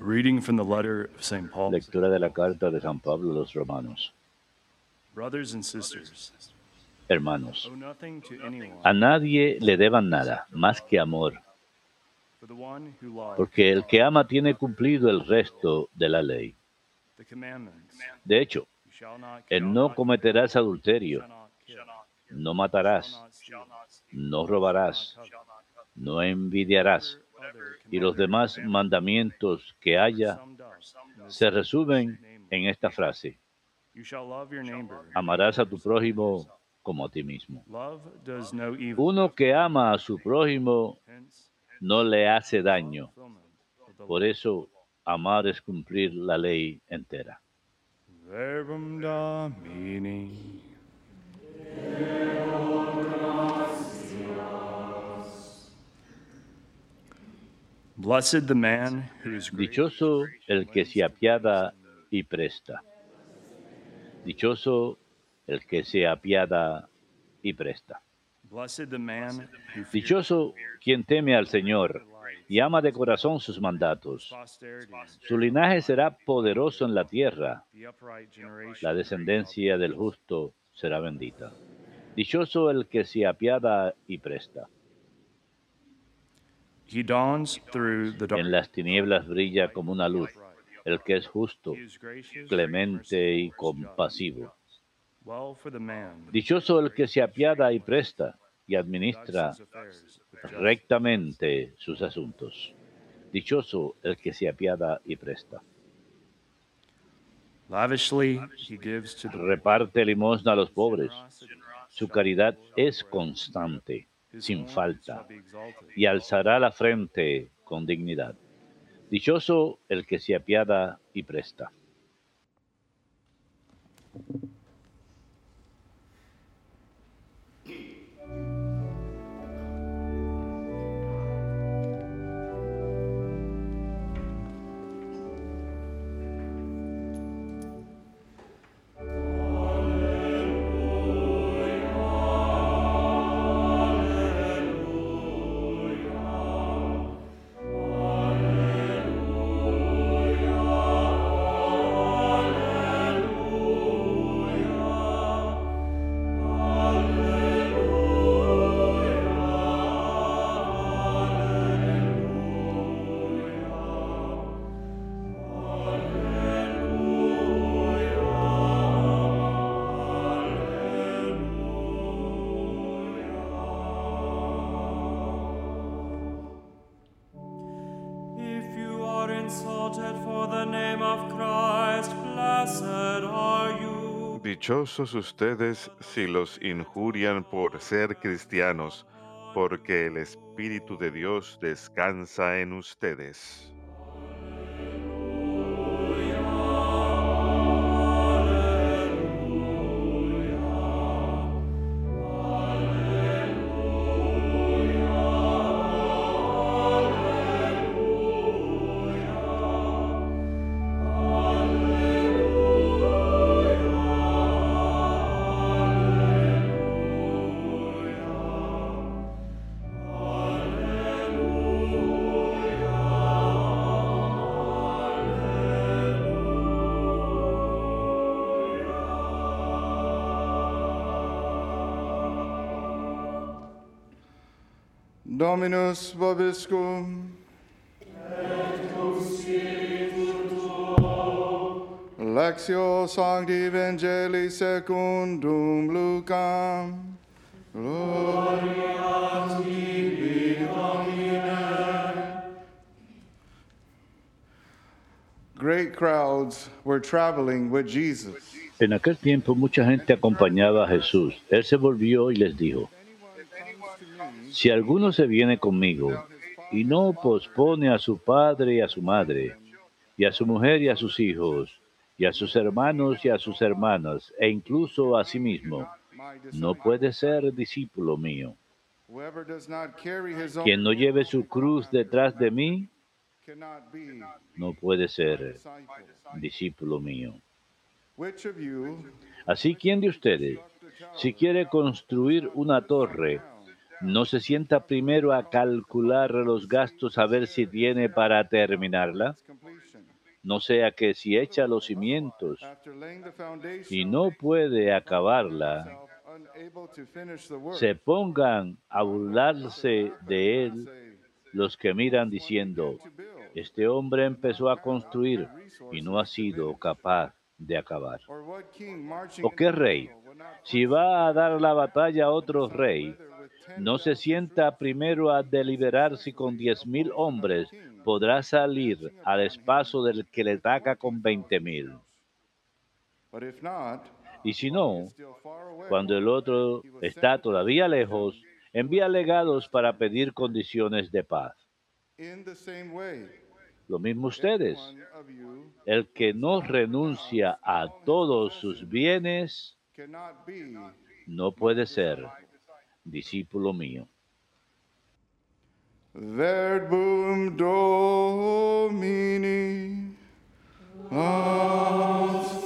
reading from the letter of St. Paul. Lectura de la carta de San Pablo a los romanos. Brothers and sisters, Hermanos, a nadie le deban nada más que amor, porque el que ama tiene cumplido el resto de la ley. De hecho, You shall not el no cometerás adulterio, shall not kill, no matarás, not steal, no robarás, no envidiarás, y los demás mandamientos que haya se resumen en esta frase. You shall love your neighbor. Amarás a tu prójimo como a ti mismo. Love does no evil. Uno que ama a su prójimo no le hace daño. Por eso, amar es cumplir la ley entera. Verbum Domini. Dichoso el que se apiada y presta. Dichoso el que se apiada y presta. Blessed the man who fears Dichoso quien teme al Señor y ama de corazón sus mandatos. Su linaje será poderoso en la tierra. La descendencia del justo será bendita. Dichoso el que se apiada y presta. He dawns through the dark. En las tinieblas brilla como una luz el que es justo, clemente y compasivo. Dichoso el que se apiada y presta y administra rectamente sus asuntos. Dichoso el que se apiada y presta. Reparte limosna a los pobres. Su caridad es constante, sin falta, y alzará la frente con dignidad. Dichoso el que se apiada y presta. Dichosos ustedes si los injurian por ser cristianos, porque el Espíritu de Dios descansa en ustedes. Dominus vobiscum. Lectio Sancti Evangelii secundum Lucam. Gloria tibi, Domine. Great crowds were traveling with Jesus. En aquel tiempo mucha gente acompañaba a Jesús. Él se volvió y les dijo, si alguno se viene conmigo y no pospone a su padre y a su madre, y a su mujer y a sus hijos, y a sus hermanos y a sus hermanas, e incluso a sí mismo, no puede ser discípulo mío. Quien no lleve su cruz detrás de mí, no puede ser discípulo mío. Así, ¿quién de ustedes, si quiere construir una torre, no se sienta primero a calcular los gastos a ver si tiene para terminarla. No sea que si echa los cimientos y no puede acabarla, se pongan a burlarse de él los que miran diciendo, este hombre empezó a construir y no ha sido capaz de acabar. ¿O qué rey? Si va a dar la batalla a otro rey, no se sienta primero a deliberar si con diez mil hombres podrá salir al espacio del que le ataca con veinte mil. Y si no, cuando el otro está todavía lejos, envía legados para pedir condiciones de paz. Lo mismo ustedes. El que no renuncia a todos sus bienes no puede ser discípulo mío. Verbum Domini. And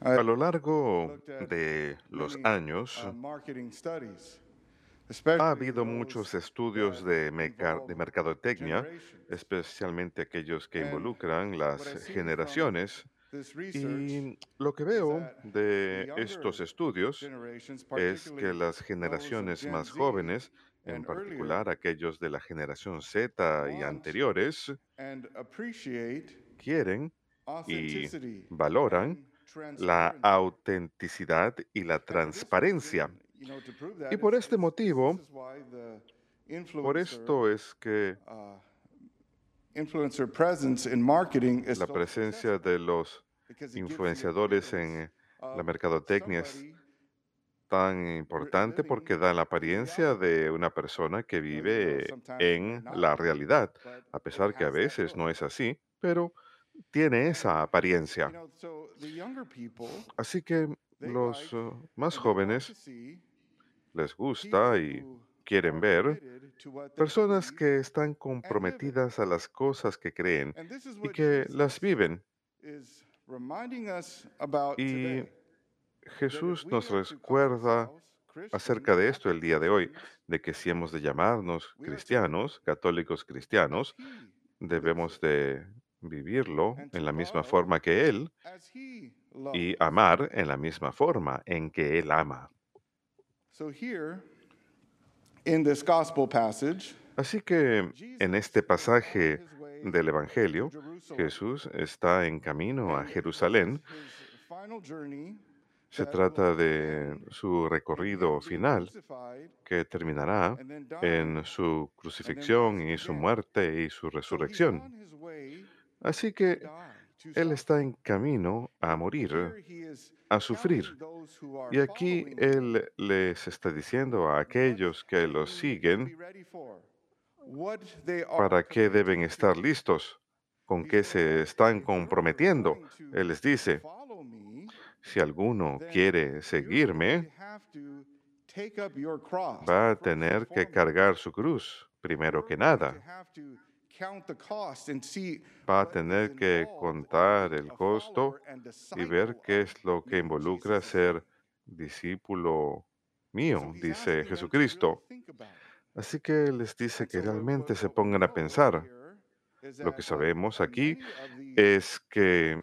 A lo largo de los años, uh, studies, ha habido muchos estudios de, mercadotecnia, especialmente aquellos que involucran las generaciones. Y lo que veo de estos estudios es que las generaciones Gen más jóvenes, en particular aquellos de la generación Z y anteriores, quieren y valoran la autenticidad y la transparencia. Y por este motivo, por esto es que uh, la presencia de los influenciadores en la of mercadotecnia es tan importante porque da la apariencia de una persona que vive en la realidad, a pesar que a veces no es así, pero tiene esa apariencia. Así que los uh, más jóvenes les gusta y quieren ver personas que están comprometidas a las cosas que creen y que las viven. Y Jesús nos recuerda acerca de esto el día de hoy, de que si hemos de llamarnos cristianos, católicos cristianos, debemos de vivirlo en la misma forma que Él y amar en la misma forma en que Él ama. Así que en este pasaje del Evangelio, Jesús está en camino a Jerusalén. Se trata de su recorrido final que terminará en su crucifixión y su muerte y su resurrección. Así que Él está en camino a morir, a sufrir. Y aquí Él les está diciendo a aquellos que to siguen para qué deben estar to. listos, con qué se "If están comprometiendo. Él les dice, si alguno quiere seguirme, va a tener que cargar su cruz, primero que nada. Have to count the cost and see Va a tener que contar el costo y ver qué es lo que involucra ser discípulo mío, dice Jesucristo. Así que les dice que realmente se pongan a pensar. Lo que sabemos aquí es que,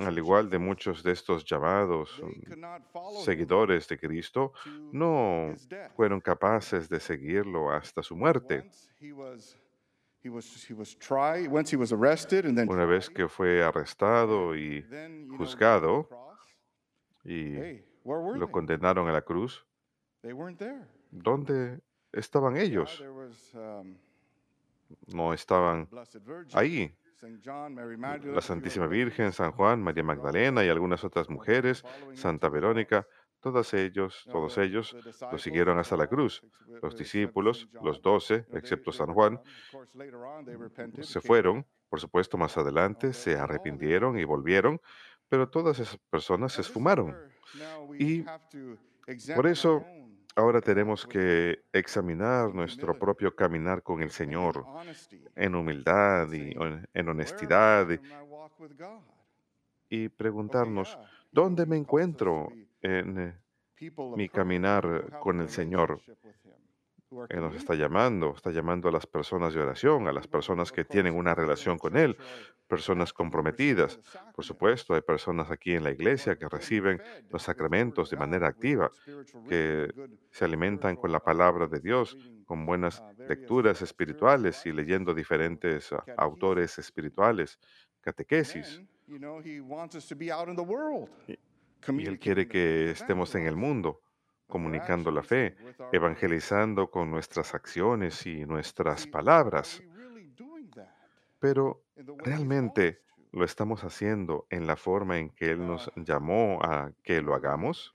al igual de muchos de estos llamados seguidores de Cristo, to no fueron capaces de seguirlo hasta su muerte. Una vez que fue arrestado y juzgado, y lo condenaron a la cruz, They weren't there. ¿dónde estaban ellos? um, No estaban ahí. Saint John, Mary Magdalene, La Santísima Virgen, San Juan, María Magdalena y algunas otras mujeres, Santa Verónica, todas ellos, todos ellos lo siguieron hasta la 12, cruz. ex- Los discípulos, los doce, they- excepto San Juan, se fueron. Por supuesto, más adelante se arrepintieron y volvieron, pero todas esas personas se esfumaron. Y por eso ahora tenemos que examinar nuestro propio caminar con el Señor en humildad y en honestidad y preguntarnos, ¿dónde me encuentro en eh, mi caminar con el Señor? Él nos está llamando, está llamando a las personas de oración, a las personas que tienen una relación con Él, personas comprometidas. Por supuesto, hay personas aquí en la iglesia que reciben los sacramentos de manera activa, que se alimentan con la palabra de Dios, con buenas lecturas espirituales y leyendo diferentes ah, autores espirituales, catequesis. Y Él quiere que estemos en el mundo comunicando la fe, evangelizando con nuestras acciones y nuestras palabras. Pero realmente lo estamos haciendo en la forma en que Él nos llamó a que lo hagamos.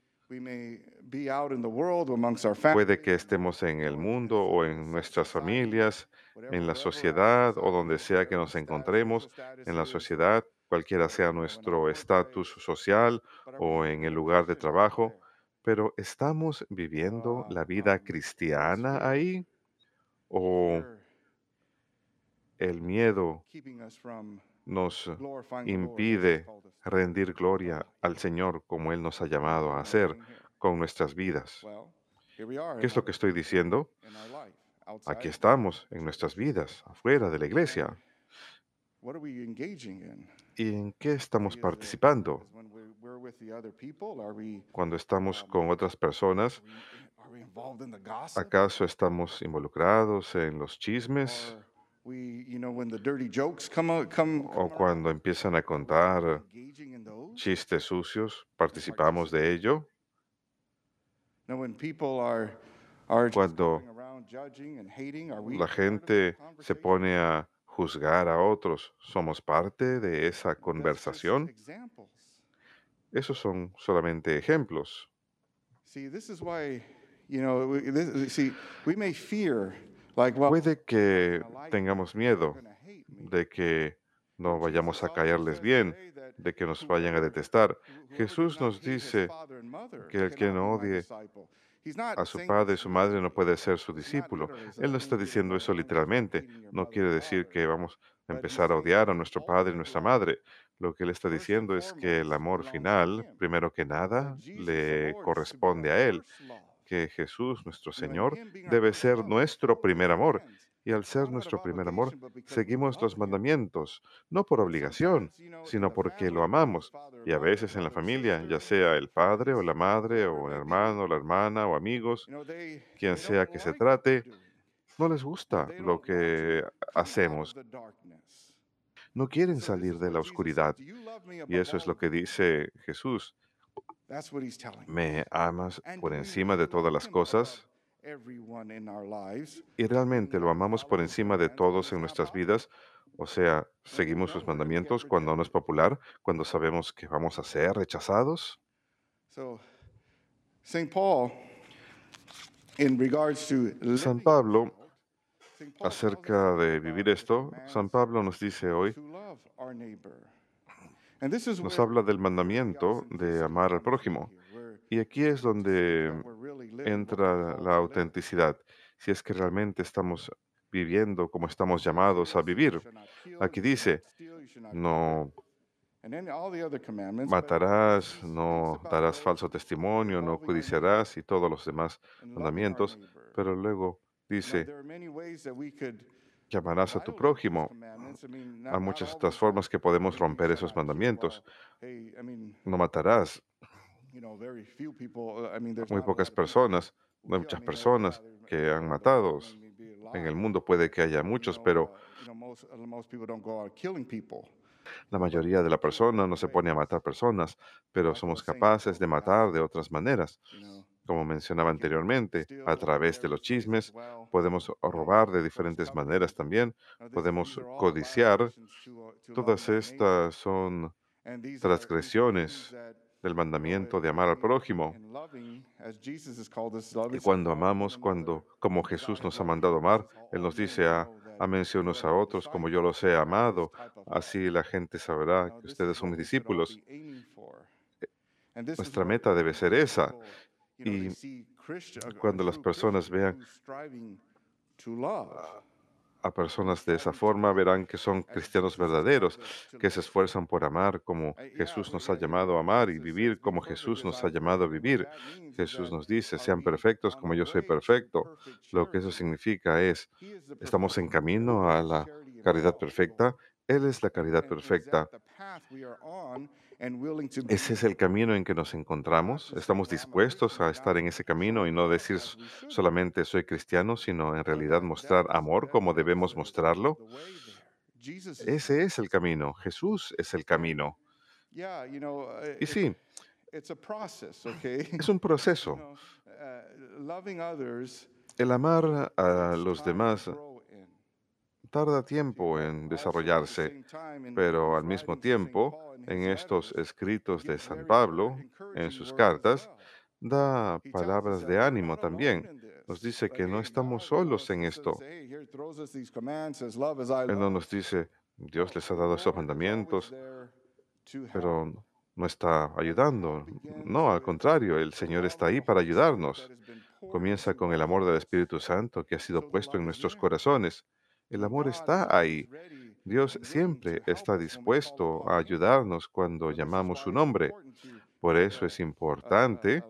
Puede que estemos en el mundo o en nuestras familias, en la sociedad o donde sea que nos encontremos en la sociedad, cualquiera sea nuestro estatus social o en el lugar de trabajo, pero ¿estamos viviendo la vida cristiana ahí? ¿O el miedo nos impide rendir gloria al Señor como Él nos ha llamado a hacer con nuestras vidas? ¿Qué es lo que estoy diciendo? Aquí estamos en nuestras vidas, afuera de la iglesia. ¿Y en qué estamos participando? Cuando estamos con otras personas, ¿acaso estamos involucrados en los chismes? ¿O cuando empiezan a contar chistes sucios, participamos de ello? Cuando la gente se pone a juzgar a otros, ¿somos parte de esa conversación? Esos son solamente ejemplos. Puede que tengamos miedo de que no vayamos a caerles bien, de que nos vayan a detestar. Jesús nos dice que el que no odie a su padre y su madre no puede ser su discípulo. Él no está diciendo eso literalmente. No quiere decir que vamos a empezar a odiar a nuestro padre y nuestra madre. Lo que él está diciendo es que el amor final, primero que nada, le corresponde a él, que Jesús, nuestro Señor, debe ser nuestro primer amor. Y al ser nuestro primer amor, seguimos los mandamientos, no por obligación, sino porque lo amamos. Y a veces en la familia, ya sea el padre o la madre o el hermano, la hermana o amigos, quien sea que se trate, no les gusta lo que hacemos. No quieren salir de la oscuridad. Y eso es lo que dice Jesús. ¿Me amas por encima de todas las cosas? Y realmente lo amamos por encima de todos en nuestras vidas. O sea, seguimos sus mandamientos cuando no es popular, cuando sabemos que vamos a ser rechazados. San Pablo, acerca de vivir esto, San Pablo nos dice hoy, nos habla del mandamiento de amar al prójimo. Y aquí es donde entra la autenticidad, si es que realmente estamos viviendo como estamos llamados a vivir. Aquí dice, no matarás, no darás falso testimonio, no codiciarás y todos los demás mandamientos, pero luego dice, llamarás a tu prójimo. Hay muchas otras formas que podemos romper esos mandamientos. No matarás. Muy pocas personas, no hay muchas personas que han matado. En el mundo puede que haya muchos, pero la mayoría de la persona no se pone a matar personas, pero somos capaces de matar de otras maneras. Como mencionaba anteriormente, a través de los chismes podemos robar de diferentes maneras también, podemos codiciar. Todas estas son transgresiones del mandamiento de amar al prójimo. Y cuando amamos, cuando como Jesús nos ha mandado amar, Él nos dice a Ámense unos a otros como yo los he amado. Así la gente sabrá que ustedes son mis discípulos. Nuestra meta debe ser esa. Y cuando las personas vean a personas de esa forma, verán que son cristianos verdaderos, que se esfuerzan por amar como Jesús nos ha llamado a amar y vivir como Jesús nos ha llamado a vivir. Jesús nos dice, sean perfectos como yo soy perfecto. Lo que eso significa es, estamos en camino a la caridad perfecta. Él es la caridad perfecta. Ese es el camino en que nos encontramos. Estamos dispuestos a estar en ese camino y no decir solamente soy cristiano, sino en realidad mostrar amor como debemos mostrarlo. Ese es el camino. Jesús es el camino. Y sí, es un proceso. El amar a los demás tarda tiempo en desarrollarse, pero al mismo tiempo, en estos escritos de San Pablo, en sus cartas, da palabras de ánimo también. Nos dice que no estamos solos en esto. Él no nos dice, Dios les ha dado esos mandamientos, pero no está ayudando. No, al contrario, el Señor está ahí para ayudarnos. Comienza con el amor del Espíritu Santo que ha sido puesto en nuestros corazones. El amor está ahí. Dios siempre está dispuesto a ayudarnos cuando llamamos su nombre. Por eso es importante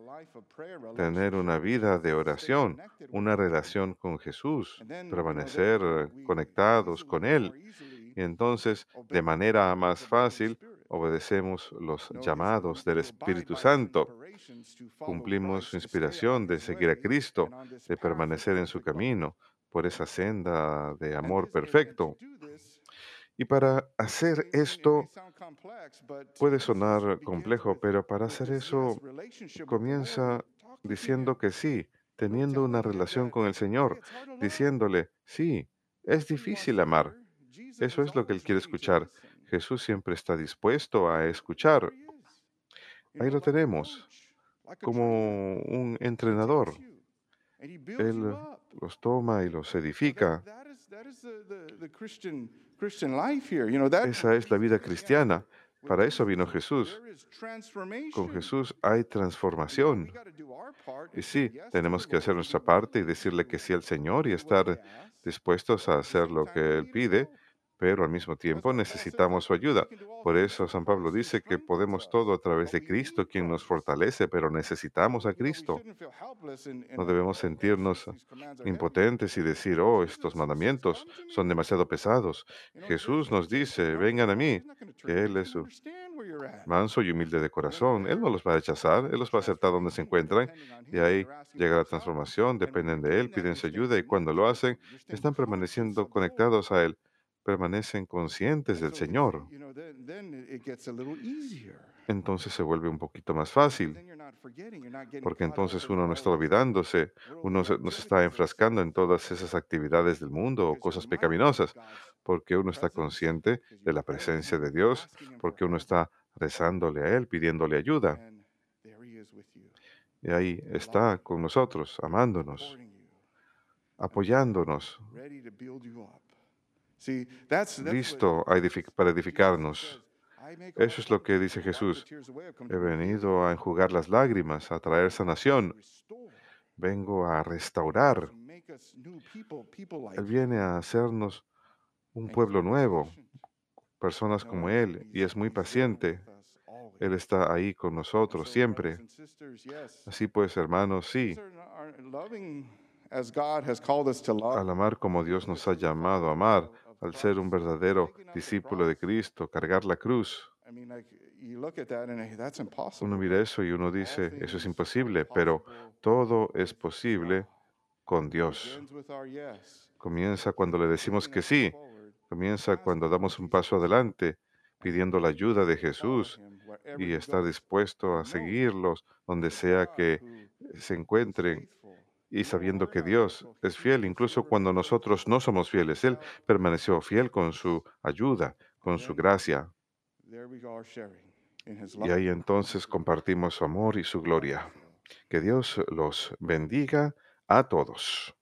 tener una vida de oración, una relación con Jesús, permanecer conectados con Él. Y entonces, de manera más fácil, obedecemos los llamados del Espíritu Santo. Cumplimos su inspiración de seguir a Cristo, de permanecer en su camino por esa senda de amor perfecto. Y para hacer esto puede sonar complejo, pero para hacer eso comienza diciendo que sí, teniendo una relación con el Señor, diciéndole, sí, es difícil amar. Eso es lo que Él quiere escuchar. Jesús siempre está dispuesto a escuchar. Ahí lo tenemos, como un entrenador. Él los toma y los edifica. Esa es la vida cristiana. Para eso vino Jesús. Con Jesús hay transformación. Y sí, tenemos que hacer nuestra parte y decirle que sí al Señor y estar dispuestos a hacer lo que Él pide, pero al mismo tiempo necesitamos su ayuda. Por eso San Pablo dice que podemos todo a través de Cristo, quien nos fortalece, pero necesitamos a Cristo. No debemos sentirnos impotentes y decir, oh, estos mandamientos son demasiado pesados. Jesús nos dice, vengan a mí, que Él es su manso y humilde de corazón. Él no los va a rechazar, Él los va a aceptar donde se encuentran y ahí llega la transformación, dependen de Él, piden su ayuda y cuando lo hacen, están permaneciendo conectados a Él, permanecen conscientes del Señor. Entonces se vuelve un poquito más fácil, porque entonces uno no está olvidándose, uno se- no se está enfrascando en todas esas actividades del mundo o cosas pecaminosas, porque uno está consciente de la presencia de Dios, porque uno está rezándole a Él, pidiéndole ayuda. Y ahí está con nosotros, amándonos, apoyándonos, listo edific- para edificarnos. Eso es lo que dice Jesús. He venido a enjugar las lágrimas, a traer sanación. Vengo a restaurar. Él viene a hacernos un pueblo nuevo, personas como Él, y es muy paciente. Él está ahí con nosotros siempre. Así pues, hermanos, sí, al amar como Dios nos ha llamado a amar, al ser un verdadero discípulo de Cristo, cargar la cruz. Uno mira eso y uno dice, eso es imposible, pero todo es posible con Dios. Comienza cuando le decimos que sí, comienza cuando damos un paso adelante pidiendo la ayuda de Jesús y estar dispuesto a seguirlos donde sea que se encuentren y sabiendo que Dios es fiel, incluso cuando nosotros no somos fieles. Él permaneció fiel con su ayuda, con su gracia. Y ahí entonces compartimos su amor y su gloria. Que Dios los bendiga a todos.